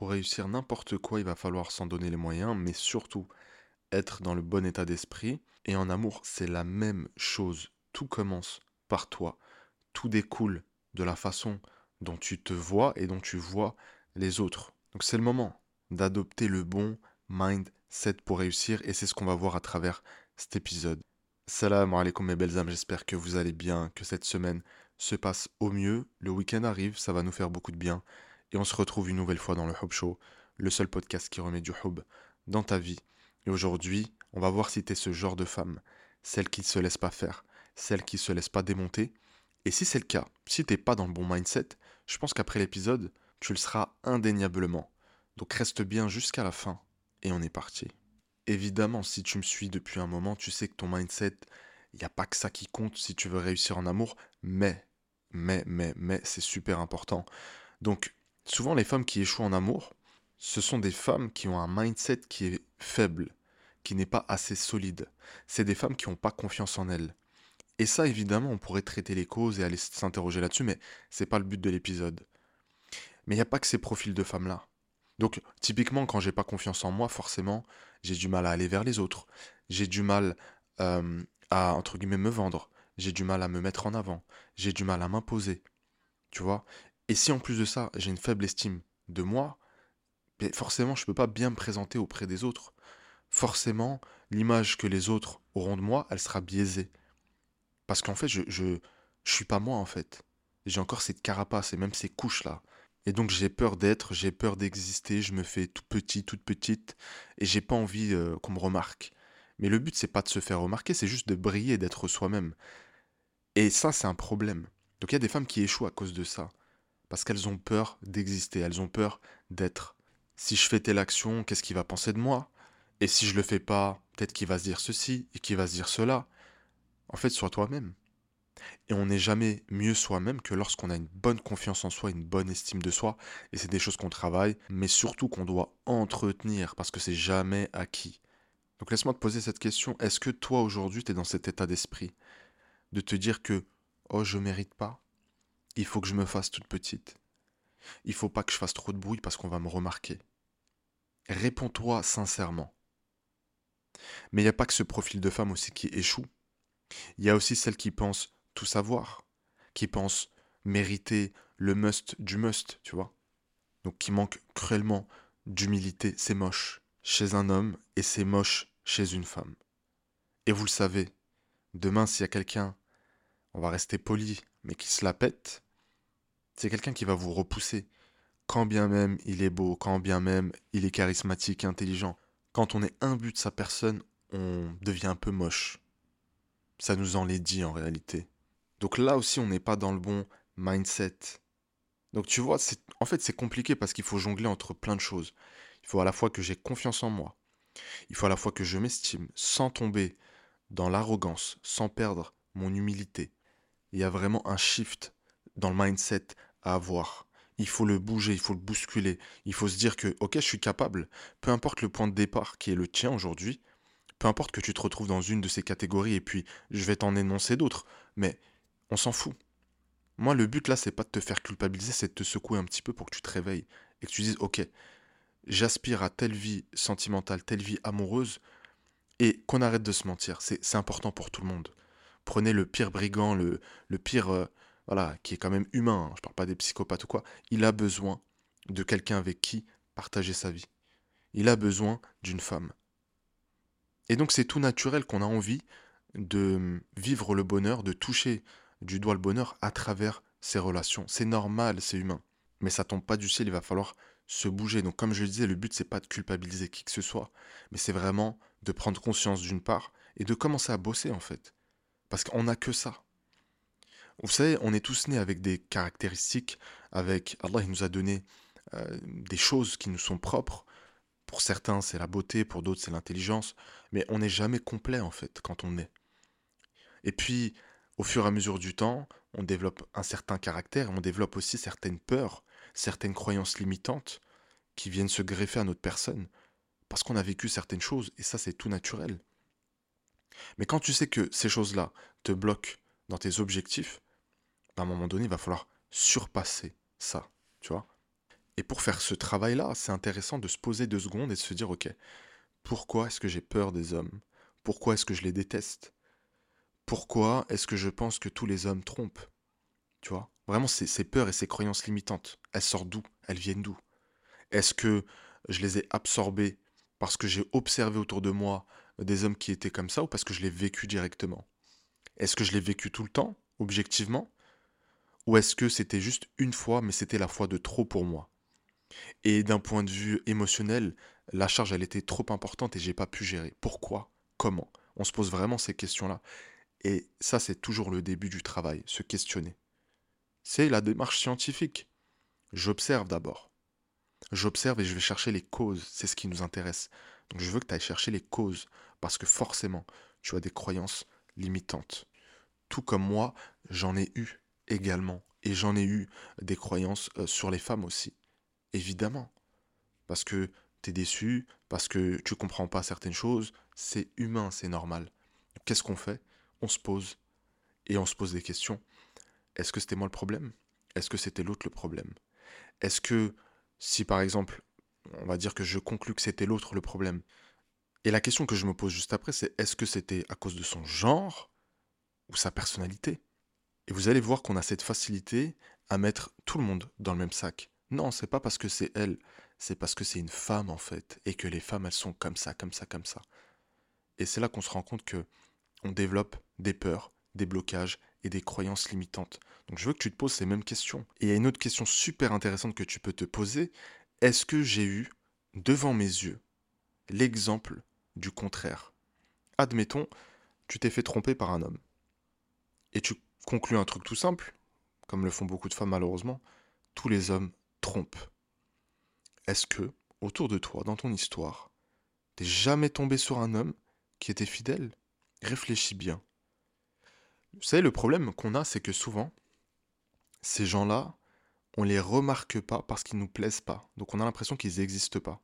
Pour réussir n'importe quoi, il va falloir s'en donner les moyens, mais surtout être dans le bon état d'esprit. Et en amour, c'est la même chose. Tout commence par toi. Tout découle de la façon dont tu te vois et dont tu vois les autres. Donc c'est le moment d'adopter le bon mindset pour réussir et c'est ce qu'on va voir à travers cet épisode. Salam alaikum mes belles âmes, j'espère que vous allez bien, que cette semaine se passe au mieux. Le week-end arrive, ça va nous faire beaucoup de bien et on se retrouve une nouvelle fois dans le Hub Show, le seul podcast qui remet du hub dans ta vie. Et aujourd'hui, on va voir si tu es ce genre de femme, celle qui ne se laisse pas faire, celle qui ne se laisse pas démonter. Et si c'est le cas, si t'es pas dans le bon mindset, je pense qu'après l'épisode, tu le seras indéniablement. Donc reste bien jusqu'à la fin et on est parti. Évidemment, si tu me suis depuis un moment, tu sais que ton mindset, il n'y a pas que ça qui compte si tu veux réussir en amour, mais, mais, mais, mais, c'est super important. Donc, souvent les femmes qui échouent en amour, ce sont des femmes qui ont un mindset qui est faible, qui n'est pas assez solide. C'est des femmes qui n'ont pas confiance en elles. Et ça, évidemment, on pourrait traiter les causes et aller s'interroger là-dessus, mais c'est pas le but de l'épisode. Mais il n'y a pas que ces profils de femmes-là. Donc, typiquement, quand j'ai pas confiance en moi, forcément, j'ai du mal à aller vers les autres. J'ai du mal à, entre guillemets, me vendre. J'ai du mal à me mettre en avant. J'ai du mal à m'imposer. Tu vois? Et si en plus de ça, j'ai une faible estime de moi, forcément, je ne peux pas bien me présenter auprès des autres. Forcément, l'image que les autres auront de moi, elle sera biaisée. Parce qu'en fait, je, je, suis pas moi, en fait. J'ai encore cette carapace et même ces couches-là. Et donc j'ai peur d'être, j'ai peur d'exister, je me fais tout petit, toute petite, et j'ai pas envie euh, qu'on me remarque. Mais le but, c'est pas de se faire remarquer, c'est juste de briller, d'être soi-même. Et ça, c'est un problème. Donc il y a des femmes qui échouent à cause de ça. Parce qu'elles ont peur d'exister, elles ont peur d'être. Si je fais telle action, qu'est-ce qu'il va penser de moi? Et si je le fais pas, peut-être qu'il va se dire ceci et qu'il va se dire cela. En fait, sois toi-même. Et on n'est jamais mieux soi-même que lorsqu'on a une bonne confiance en soi, une bonne estime de soi. Et c'est des choses qu'on travaille, mais surtout qu'on doit entretenir parce que c'est jamais acquis. Donc laisse-moi te poser cette question. Est-ce que toi aujourd'hui tu es dans cet état d'esprit? De te dire que oh je mérite pas, il faut que je me fasse toute petite. Il faut pas que je fasse trop de bruit parce qu'on va me remarquer. Réponds-toi sincèrement. Mais il n'y a pas que ce profil de femme aussi qui échoue. Il y a aussi celles qui pensent tout savoir, qui pensent mériter le must du must, tu vois. Donc qui manquent cruellement d'humilité, c'est moche chez un homme et c'est moche chez une femme. Et vous le savez, demain s'il y a quelqu'un, on va rester poli, mais qui se la pète, c'est quelqu'un qui va vous repousser, quand bien même il est beau, quand bien même il est charismatique, intelligent. Quand on est imbu de sa personne, on devient un peu moche ça nous en l'est dit en réalité. Donc là aussi, on n'est pas dans le bon mindset. Donc tu vois, en fait, c'est compliqué parce qu'il faut jongler entre plein de choses. Il faut à la fois que j'ai confiance en moi. Il faut à la fois que je m'estime sans tomber dans l'arrogance, sans perdre mon humilité. Il y a vraiment un shift dans le mindset à avoir. Il faut le bouger, il faut le bousculer. Il faut se dire que, ok, je suis capable, peu importe le point de départ qui est le tien aujourd'hui, peu importe que tu te retrouves dans une de ces catégories et puis je vais t'en énoncer d'autres, mais on s'en fout. Moi, le but là, c'est pas de te faire culpabiliser, c'est de te secouer un petit peu pour que tu te réveilles et que tu dises, ok, j'aspire à telle vie sentimentale, telle vie amoureuse, et qu'on arrête de se mentir. C'est important pour tout le monde. Prenez le pire brigand, le, pire, euh, voilà, qui est quand même humain, hein, je parle pas des psychopathes ou quoi, il a besoin de quelqu'un avec qui partager sa vie. Il a besoin d'une femme. Et donc c'est tout naturel qu'on a envie de vivre le bonheur, de toucher du doigt le bonheur à travers ces relations. C'est normal, c'est humain. Mais ça tombe pas du ciel, il va falloir se bouger. Donc comme je le disais, le but c'est pas de culpabiliser qui que ce soit, mais c'est vraiment de prendre conscience d'une part et de commencer à bosser en fait. Parce qu'on n'a que ça. Vous savez, on est tous nés avec des caractéristiques, avec Allah il nous a donné euh, des choses qui nous sont propres, pour certains, c'est la beauté, pour d'autres, c'est l'intelligence, mais on n'est jamais complet en fait quand on est. Et puis, au fur et à mesure du temps, on développe un certain caractère, on développe aussi certaines peurs, certaines croyances limitantes qui viennent se greffer à notre personne, parce qu'on a vécu certaines choses, et ça c'est tout naturel. Mais quand tu sais que ces choses-là te bloquent dans tes objectifs, ben, à un moment donné, il va falloir surpasser ça, tu vois. Et pour faire ce travail-là, c'est intéressant de se poser deux secondes et de se dire, ok, pourquoi est-ce que j'ai peur des hommes? Pourquoi est-ce que je les déteste? Pourquoi est-ce que je pense que tous les hommes trompent? Tu vois? Vraiment, ces, ces peurs et ces croyances limitantes, elles sortent d'où? Elles viennent d'où? Est-ce que je les ai absorbées parce que j'ai observé autour de moi des hommes qui étaient comme ça ou parce que je l'ai vécu directement? Est-ce que je l'ai vécu tout le temps, objectivement? Ou est-ce que c'était juste une fois, mais c'était la fois de trop pour moi? Et d'un point de vue émotionnel, la charge, elle était trop importante et j'ai pas pu gérer. Pourquoi? Comment? On se pose vraiment ces questions-là. Et ça, c'est toujours le début du travail, se questionner. C'est la démarche scientifique. J'observe d'abord. J'observe et je vais chercher les causes. C'est ce qui nous intéresse. Donc je veux que tu ailles chercher les causes. Parce que forcément, tu as des croyances limitantes. Tout comme moi, j'en ai eu également. Et j'en ai eu des croyances euh, sur les femmes aussi. Évidemment. Parce que tu es déçu, parce que tu comprends pas certaines choses. C'est humain, c'est normal. Qu'est-ce qu'on fait? On se pose. Et on se pose des questions. Est-ce que c'était moi le problème? Est-ce que c'était l'autre le problème? Est-ce que si par exemple, on va dire que je conclus que c'était l'autre le problème, et la question que je me pose juste après, c'est est-ce que c'était à cause de son genre ou sa personnalité? Et vous allez voir qu'on a cette facilité à mettre tout le monde dans le même sac. Non, c'est pas parce que c'est elle, c'est parce que c'est une femme en fait, et que les femmes elles sont comme ça, comme ça, comme ça. Et c'est là qu'on se rend compte que on développe des peurs, des blocages et des croyances limitantes. Donc je veux que tu te poses ces mêmes questions. Et il y a une autre question super intéressante que tu peux te poser. Est-ce que j'ai eu devant mes yeux l'exemple du contraire. Admettons, tu t'es fait tromper par un homme. Et tu conclus un truc tout simple, comme le font beaucoup de femmes malheureusement, tous les hommes trompent. Est-ce que, autour de toi, dans ton histoire, t'es jamais tombé sur un homme qui était fidèle? Réfléchis bien. Vous savez, le problème qu'on a, c'est que souvent, ces gens-là, on les remarque pas parce qu'ils nous plaisent pas. Donc on a l'impression qu'ils n'existent pas.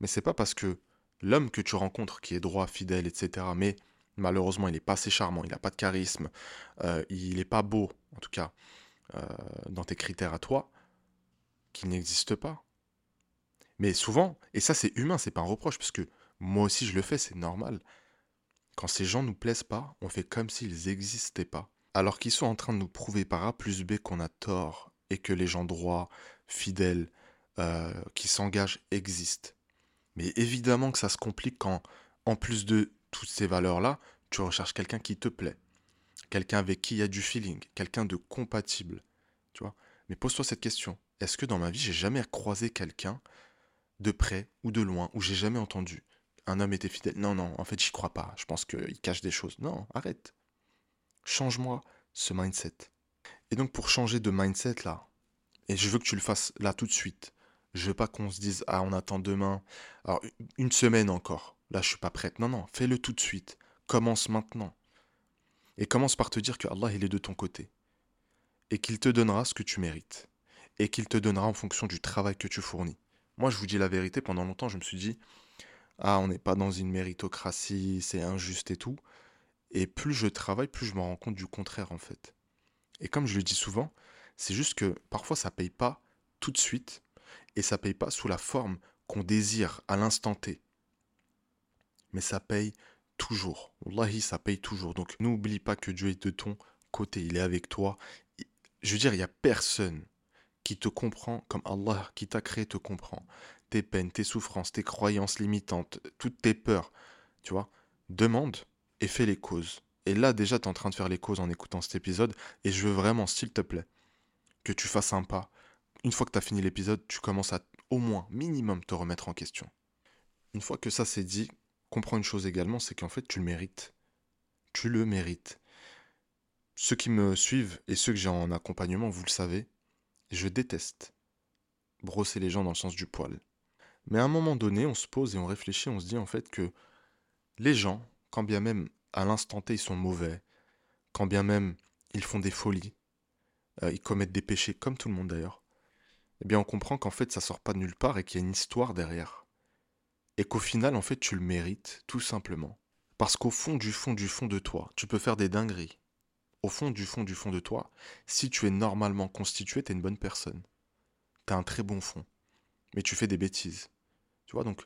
Mais c'est pas parce que l'homme que tu rencontres qui est droit, fidèle, etc. Mais malheureusement, il n'est pas assez charmant, il n'a pas de charisme, euh, il n'est pas beau, en tout cas, euh, dans tes critères à toi, qu'il n'existe pas. Mais souvent, et ça c'est humain, c'est pas un reproche, parce que moi aussi je le fais, c'est normal. Quand ces gens nous plaisent pas, on fait comme s'ils n'existaient pas. Alors qu'ils sont en train de nous prouver par A plus B qu'on a tort et que les gens droits, fidèles, euh, qui s'engagent existent. Mais évidemment que ça se complique quand, en plus de toutes ces valeurs-là, tu recherches quelqu'un qui te plaît, quelqu'un avec qui il y a du feeling, quelqu'un de compatible. Tu vois? Mais pose-toi cette question. Est-ce que dans ma vie, j'ai jamais croisé quelqu'un de près ou de loin, où j'ai jamais entendu un homme était fidèle? Non, non, en fait, j'y crois pas. Je pense qu'il cache des choses. Non, arrête. Change-moi ce mindset. Et donc, pour changer de mindset là, et je veux que tu le fasses là tout de suite, je veux pas qu'on se dise ah on attend demain. Alors une semaine encore. Là je suis pas prête. Non non, fais-le tout de suite. Commence maintenant. Et commence par te dire que Allah il est de ton côté et qu'il te donnera ce que tu mérites et qu'il te donnera en fonction du travail que tu fournis. Moi je vous dis la vérité, pendant longtemps je me suis dit ah on n'est pas dans une méritocratie, c'est injuste et tout. Et plus je travaille, plus je me rends compte du contraire en fait. Et comme je le dis souvent, c'est juste que parfois ça paye pas tout de suite et ça paye pas sous la forme qu'on désire à l'instant T. Mais ça paye toujours. Wallahi, ça paye toujours. Donc n'oublie pas que Dieu est de ton côté, il est avec toi. Je veux dire, il n'y a personne qui te comprend comme Allah qui t'a créé te comprend. Tes peines, tes souffrances, tes croyances limitantes, toutes tes peurs, tu vois. Demande et fais les causes. Et là, déjà, tu es en train de faire les causes en écoutant cet épisode. Et je veux vraiment, s'il te plaît, que tu fasses un pas, une fois que tu as fini l'épisode, tu commences à au moins, minimum, te remettre en question. Une fois que ça c'est dit, comprends une chose également, c'est qu'en fait, tu le mérites. Tu le mérites. Ceux qui me suivent et ceux que j'ai en accompagnement, vous le savez, je déteste brosser les gens dans le sens du poil. Mais à un moment donné, on se pose et on réfléchit, on se dit en fait que les gens, quand bien même à l'instant T ils sont mauvais, quand bien même ils font des folies, euh, ils commettent des péchés, comme tout le monde d'ailleurs, eh bien on comprend qu'en fait ça sort pas de nulle part et qu'il y a une histoire derrière. Et qu'au final, en fait, tu le mérites, tout simplement. Parce qu'au fond du fond du fond de toi, tu peux faire des dingueries. Au fond du fond du fond de toi, si tu es normalement constitué, tu es une bonne personne. tu as un très bon fond, mais tu fais des bêtises. Tu vois, donc,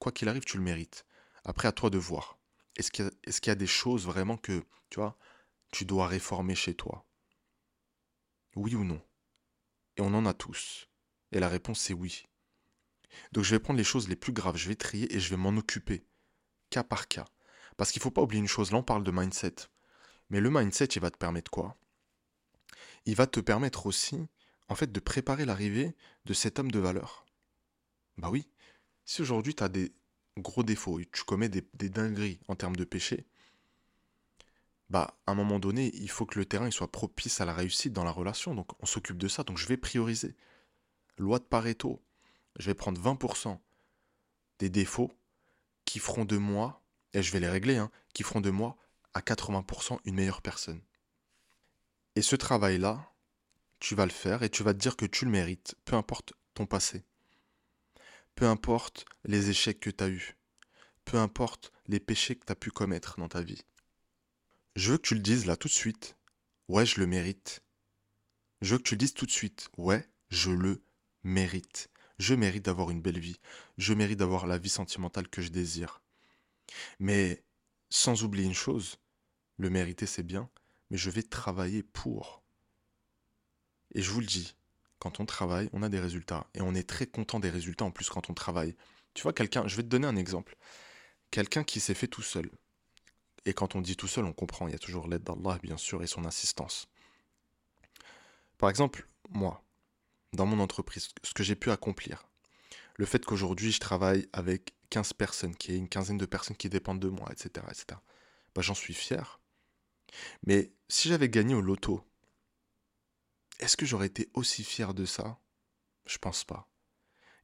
quoi qu'il arrive, tu le mérites. Après, à toi de voir. Est-ce qu'il y, a des choses vraiment que, tu vois, tu dois réformer chez toi? Oui ou non? Et on en a tous. Et la réponse, c'est oui. Donc je vais prendre les choses les plus graves, je vais trier et je vais m'en occuper, cas par cas. Parce qu'il ne faut pas oublier une chose, là on parle de mindset. Mais le mindset, il va te permettre quoi? Il va te permettre aussi, en fait, de préparer l'arrivée de cet homme de valeur. Bah oui, si aujourd'hui tu as des gros défauts tu commets des, dingueries en termes de péché, bah à un moment donné, il faut que le terrain soit propice à la réussite dans la relation. Donc on s'occupe de ça. Donc je vais prioriser. Loi de Pareto, je vais prendre 20% des défauts qui feront de moi, et je vais les régler, hein, qui feront de moi à 80% une meilleure personne. Et ce travail-là, tu vas le faire et tu vas te dire que tu le mérites, peu importe ton passé. Peu importe les échecs que tu as eus. Peu importe les péchés que tu as pu commettre dans ta vie. Je veux que tu le dises là tout de suite. Ouais, je le mérite. Je veux que tu le dises tout de suite. Ouais, je le mérite. Je mérite d'avoir une belle vie. Je mérite d'avoir la vie sentimentale que je désire. Mais sans oublier une chose, le mériter c'est bien, mais je vais travailler pour. Et je vous le dis, quand on travaille, on a des résultats. Et on est très content des résultats en plus quand on travaille. Tu vois, quelqu'un, je vais te donner un exemple. Quelqu'un qui s'est fait tout seul. Et quand on dit tout seul, on comprend, il y a toujours l'aide d'Allah, bien sûr, et son assistance. Par exemple, moi, dans mon entreprise, ce que j'ai pu accomplir. Le fait qu'aujourd'hui je travaille avec 15 personnes, qu'il y ait une quinzaine de personnes qui dépendent de moi, etc. etc. Bah, j'en suis fier. Mais si j'avais gagné au loto, est-ce que j'aurais été aussi fier de ça? Je pense pas.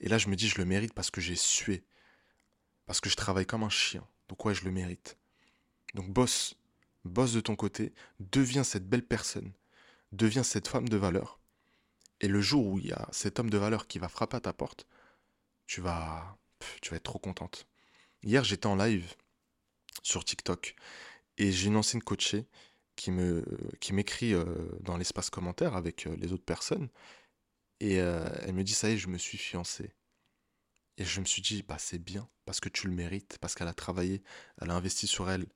Et là je me dis je le mérite parce que j'ai sué. Parce que je travaille comme un chien. Donc ouais, je le mérite. Donc bosse, bosse de ton côté, deviens cette belle personne, deviens cette femme de valeur et le jour où il y a cet homme de valeur qui va frapper à ta porte, tu vas, tu vas être trop contente. Hier, j'étais en live sur TikTok et j'ai une ancienne coachée qui m'écrit euh, dans l'espace commentaire avec euh, les autres personnes et euh, elle me dit ça y est, je me suis fiancée. Et je me suis dit bah c'est bien parce que tu le mérites parce qu'elle a travaillé, elle a investi sur elle.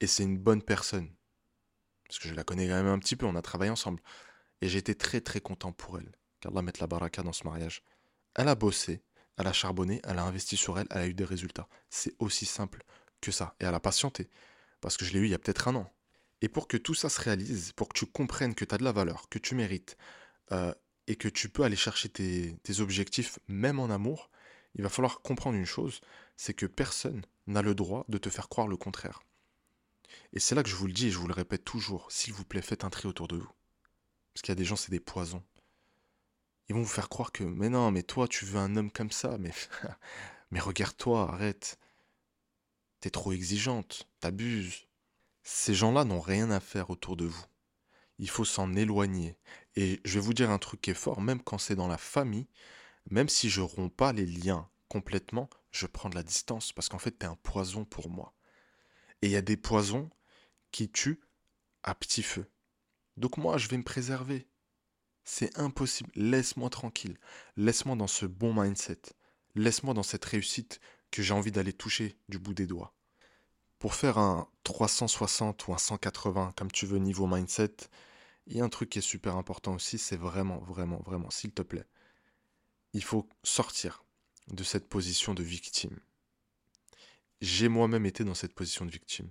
Et c'est une bonne personne. Parce que je la connais quand même un petit peu, on a travaillé ensemble. Et j'étais très très content pour elle. Qu'Allah mette la baraka dans ce mariage. Elle a bossé, elle a charbonné, elle a investi sur elle, elle a eu des résultats. C'est aussi simple que ça. Et elle a patienté. Parce que je l'ai eu il y a peut-être un an. Et pour que tout ça se réalise, pour que tu comprennes que tu as de la valeur, que tu mérites, euh, et que tu peux aller chercher tes, tes objectifs même en amour, il va falloir comprendre une chose, c'est que personne n'a le droit de te faire croire le contraire. Et c'est là que je vous le dis et je vous le répète toujours, s'il vous plaît, faites un tri autour de vous. Parce qu'il y a des gens, c'est des poisons. Ils vont vous faire croire que, mais non, mais toi, tu veux un homme comme ça, mais, mais regarde-toi, arrête. T'es trop exigeante, t'abuses. Ces gens-là n'ont rien à faire autour de vous. Il faut s'en éloigner. Et je vais vous dire un truc qui est fort, même quand c'est dans la famille, même si je romps pas les liens complètement, je prends de la distance parce qu'en fait, t'es un poison pour moi. Et il y a des poisons qui tuent à petit feu. Donc moi, je vais me préserver. C'est impossible. Laisse-moi tranquille. Laisse-moi dans ce bon mindset. Laisse-moi dans cette réussite que j'ai envie d'aller toucher du bout des doigts. Pour faire un 360 ou un 180, comme tu veux, niveau mindset, il y a un truc qui est super important aussi, c'est vraiment, vraiment, vraiment, s'il te plaît, il faut sortir de cette position de victime. J'ai moi-même été dans cette position de victime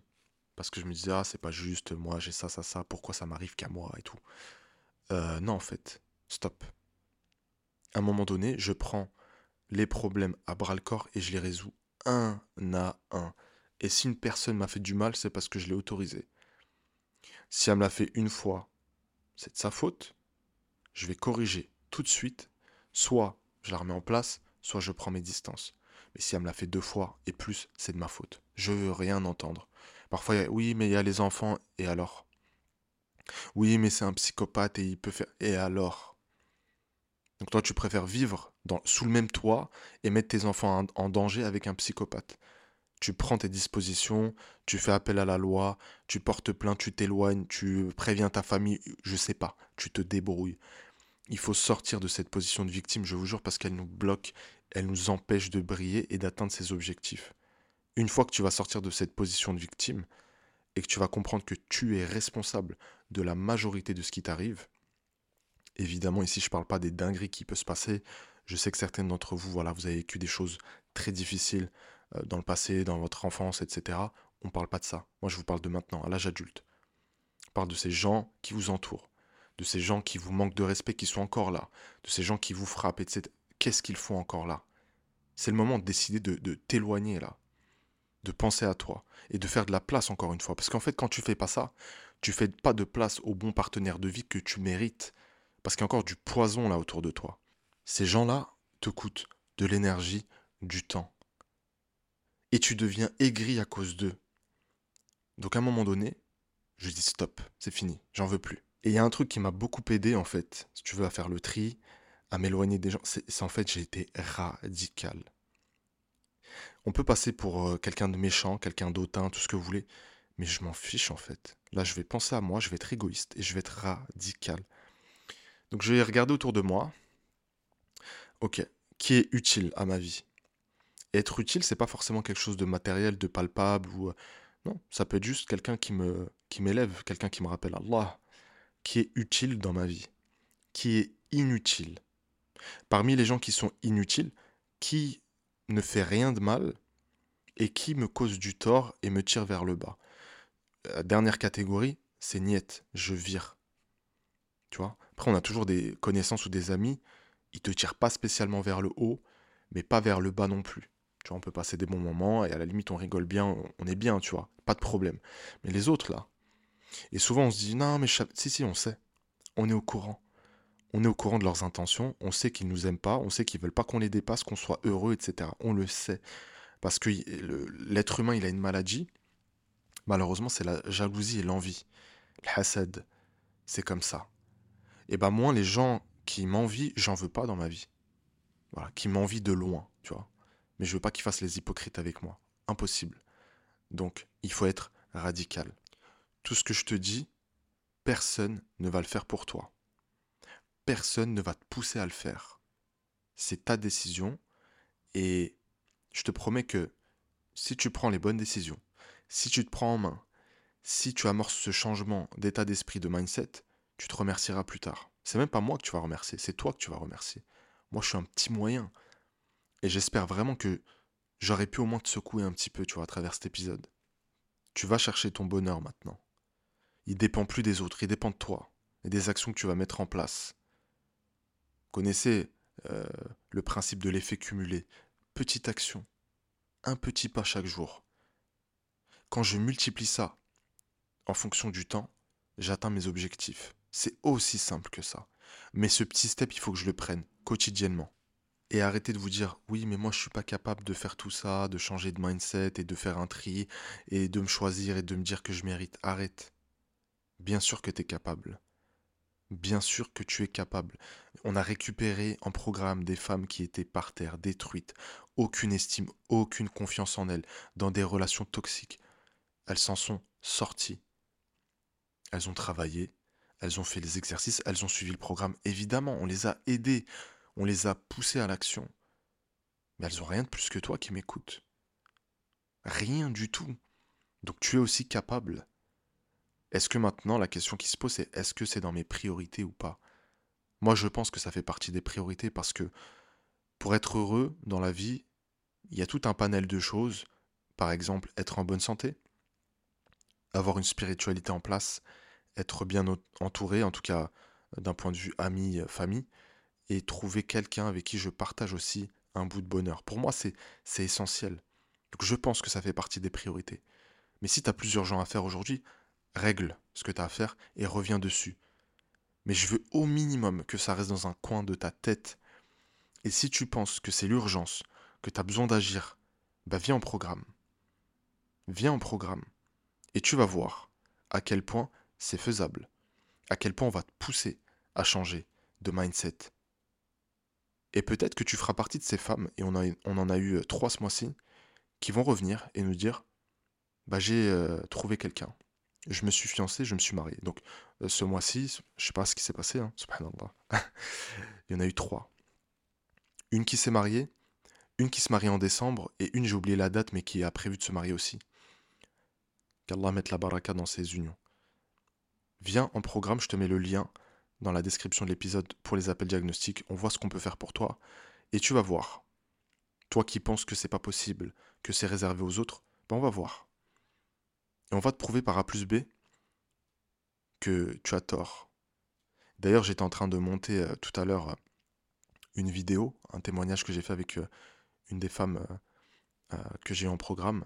parce que je me disais, ah, c'est pas juste, moi j'ai ça, ça, ça, pourquoi ça m'arrive qu'à moi et tout. Euh, non, en fait, stop. À un moment donné, je prends les problèmes à bras le corps et je les résous un à un. Et si une personne m'a fait du mal, c'est parce que je l'ai autorisé. Si elle me l'a fait une fois, c'est de sa faute. Je vais corriger tout de suite. Soit je la remets en place, soit je prends mes distances. Mais si elle me l'a fait deux fois et plus, c'est de ma faute. Je veux rien entendre. Parfois, oui, mais il y a les enfants, et alors? Oui, mais c'est un psychopathe et il peut faire. Et alors? Donc toi, tu préfères vivre sous le même toit et mettre tes enfants en, en danger avec un psychopathe? Tu prends tes dispositions, tu fais appel à la loi, tu portes plainte, tu t'éloignes, tu préviens ta famille, je sais pas, tu te débrouilles. Il faut sortir de cette position de victime, je vous jure, parce qu'elle nous bloque, elle nous empêche de briller et d'atteindre ses objectifs. Une fois que tu vas sortir de cette position de victime et que tu vas comprendre que tu es responsable de la majorité de ce qui t'arrive, évidemment ici je ne parle pas des dingueries qui peuvent se passer, je sais que certaines d'entre vous, voilà, vous avez vécu des choses très difficiles euh, dans le passé, dans votre enfance, etc. On ne parle pas de ça. Moi je vous parle de maintenant, à l'âge adulte. Je parle de ces gens qui vous entourent, de ces gens qui vous manquent de respect, qui sont encore là, de ces gens qui vous frappent, etc. Qu'est-ce qu'ils font encore là? C'est le moment de décider de, de t'éloigner là, de penser à toi et de faire de la place encore une fois. Parce qu'en fait, quand tu fais pas ça, tu fais pas de place au bon partenaire de vie que tu mérites. Parce qu'il y a encore du poison là autour de toi. Ces gens-là te coûtent de l'énergie, du temps. Et tu deviens aigri à cause d'eux. Donc à un moment donné, je dis stop, c'est fini, j'en veux plus. Et il y a un truc qui m'a beaucoup aidé en fait, si tu veux, à faire le tri, à m'éloigner des gens, c'est en fait j'ai été radical. On peut passer pour euh, quelqu'un de méchant, quelqu'un d'autant, tout ce que vous voulez, mais je m'en fiche en fait. Là, je vais penser à moi, je vais être égoïste et je vais être radical. Donc, je vais regarder autour de moi. Ok, qui est utile à ma vie? Être utile, c'est pas forcément quelque chose de matériel, de palpable euh, non, ça peut être juste quelqu'un qui qui m'élève, quelqu'un qui me rappelle Allah, qui est utile dans ma vie, qui est inutile? Parmi les gens qui sont inutiles, qui ne fait rien de mal et qui me cause du tort et me tire vers le bas. La dernière catégorie, c'est niet, je vire. Tu vois? Après, on a toujours des connaissances ou des amis, ils te tirent pas spécialement vers le haut, mais pas vers le bas non plus. Tu vois, on peut passer des bons moments et à la limite, on rigole bien, on est bien, tu vois, pas de problème. Mais les autres, là, et souvent on se dit, non, mais si, si, on sait, on est au courant on est au courant de leurs intentions, on sait qu'ils nous aiment pas, on sait qu'ils veulent pas qu'on les dépasse, qu'on soit heureux, etc. On le sait. Parce que l'être humain, il a une maladie. Malheureusement, c'est la jalousie et l'envie. Le hasad. C'est comme ça. Et ben moi, les gens qui m'envient, j'en veux pas dans ma vie. Voilà, qui m'envient de loin, tu vois. Mais je veux pas qu'ils fassent les hypocrites avec moi. Impossible. Donc, il faut être radical. Tout ce que je te dis, personne ne va le faire pour toi personne ne va te pousser à le faire. C'est ta décision et je te promets que si tu prends les bonnes décisions, si tu te prends en main, si tu amorces ce changement d'état d'esprit, de mindset, tu te remercieras plus tard. C'est même pas moi que tu vas remercier, c'est toi que tu vas remercier. Moi, je suis un petit moyen. Et j'espère vraiment que j'aurais pu au moins te secouer un petit peu, tu vois, à travers cet épisode. Tu vas chercher ton bonheur maintenant. Il dépend plus des autres, il dépend de toi et des actions que tu vas mettre en place connaissez euh, le principe de l'effet cumulé. Petite action, un petit pas chaque jour. Quand je multiplie ça en fonction du temps, j'atteins mes objectifs. C'est aussi simple que ça. Mais ce petit step, il faut que je le prenne quotidiennement. Et arrêtez de vous dire, oui, mais moi je suis pas capable de faire tout ça, de changer de mindset et de faire un tri et de me choisir et de me dire que je mérite. Arrête. Bien sûr que tu es capable. Bien sûr que tu es capable. On a récupéré en programme des femmes qui étaient par terre, détruites, aucune estime, aucune confiance en elles, dans des relations toxiques. Elles s'en sont sorties. Elles ont travaillé, elles ont fait les exercices, elles ont suivi le programme. Évidemment, on les a aidées, on les a poussées à l'action. Mais elles n'ont rien de plus que toi qui m'écoutes. Rien du tout. Donc tu es aussi capable. Est-ce que maintenant, la question qui se pose, c'est est-ce que c'est dans mes priorités ou pas? Moi, je pense que ça fait partie des priorités parce que pour être heureux dans la vie, il y a tout un panel de choses. Par exemple, être en bonne santé, avoir une spiritualité en place, être bien entouré, en tout cas d'un point de vue ami, famille, et trouver quelqu'un avec qui je partage aussi un bout de bonheur. Pour moi, c'est essentiel. Donc je pense que ça fait partie des priorités. Mais si tu as plusieurs gens à faire aujourd'hui, règle ce que tu as à faire et reviens dessus. Mais je veux au minimum que ça reste dans un coin de ta tête. Et si tu penses que c'est l'urgence, que tu as besoin d'agir, bah viens en programme. Viens en programme. Et tu vas voir à quel point c'est faisable. À quel point on va te pousser à changer de mindset. Et peut-être que tu feras partie de ces femmes, et on, en a eu euh, trois ce mois-ci, qui vont revenir et nous dire bah, J'ai euh, trouvé quelqu'un je me suis fiancé, je me suis marié. Donc euh, ce mois-ci, je sais pas ce qui s'est passé, hein, subhanallah. Il y en a eu trois. Une qui s'est mariée, une qui se marie en décembre, et une, j'ai oublié la date, mais qui a prévu de se marier aussi. Qu'Allah mette la baraka dans ses unions. Viens en programme, je te mets le lien dans la description de l'épisode pour les appels diagnostiques. On voit ce qu'on peut faire pour toi. Et tu vas voir. Toi qui penses que c'est pas possible, que c'est réservé aux autres, ben on va voir. Et on va te prouver par A plus B que tu as tort. D'ailleurs, j'étais en train de monter euh, tout à l'heure euh, une vidéo, un témoignage que j'ai fait avec euh, une des femmes que j'ai en programme.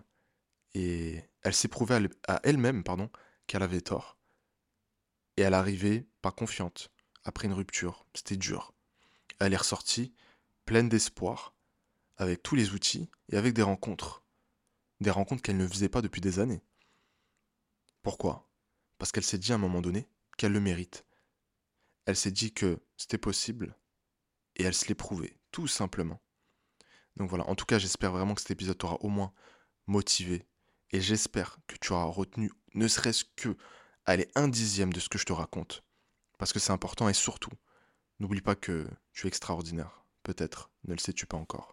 Et elle s'est prouvée à elle-même pardon, qu'elle avait tort. Et elle arrivait pas confiante, après une rupture. C'était dur. Elle est ressortie, pleine d'espoir, avec tous les outils et avec des rencontres. Des rencontres qu'elle ne faisait pas depuis des années. Pourquoi? Parce qu'elle s'est dit à un moment donné qu'elle le mérite. Elle s'est dit que c'était possible et elle se l'est prouvé, tout simplement. Donc voilà, en tout cas, j'espère vraiment que cet épisode t'aura au moins motivé et j'espère que tu auras retenu ne serait-ce que aller un dixième de ce que je te raconte. Parce que c'est important et surtout, n'oublie pas que tu es extraordinaire. Peut-être, ne le sais-tu pas encore.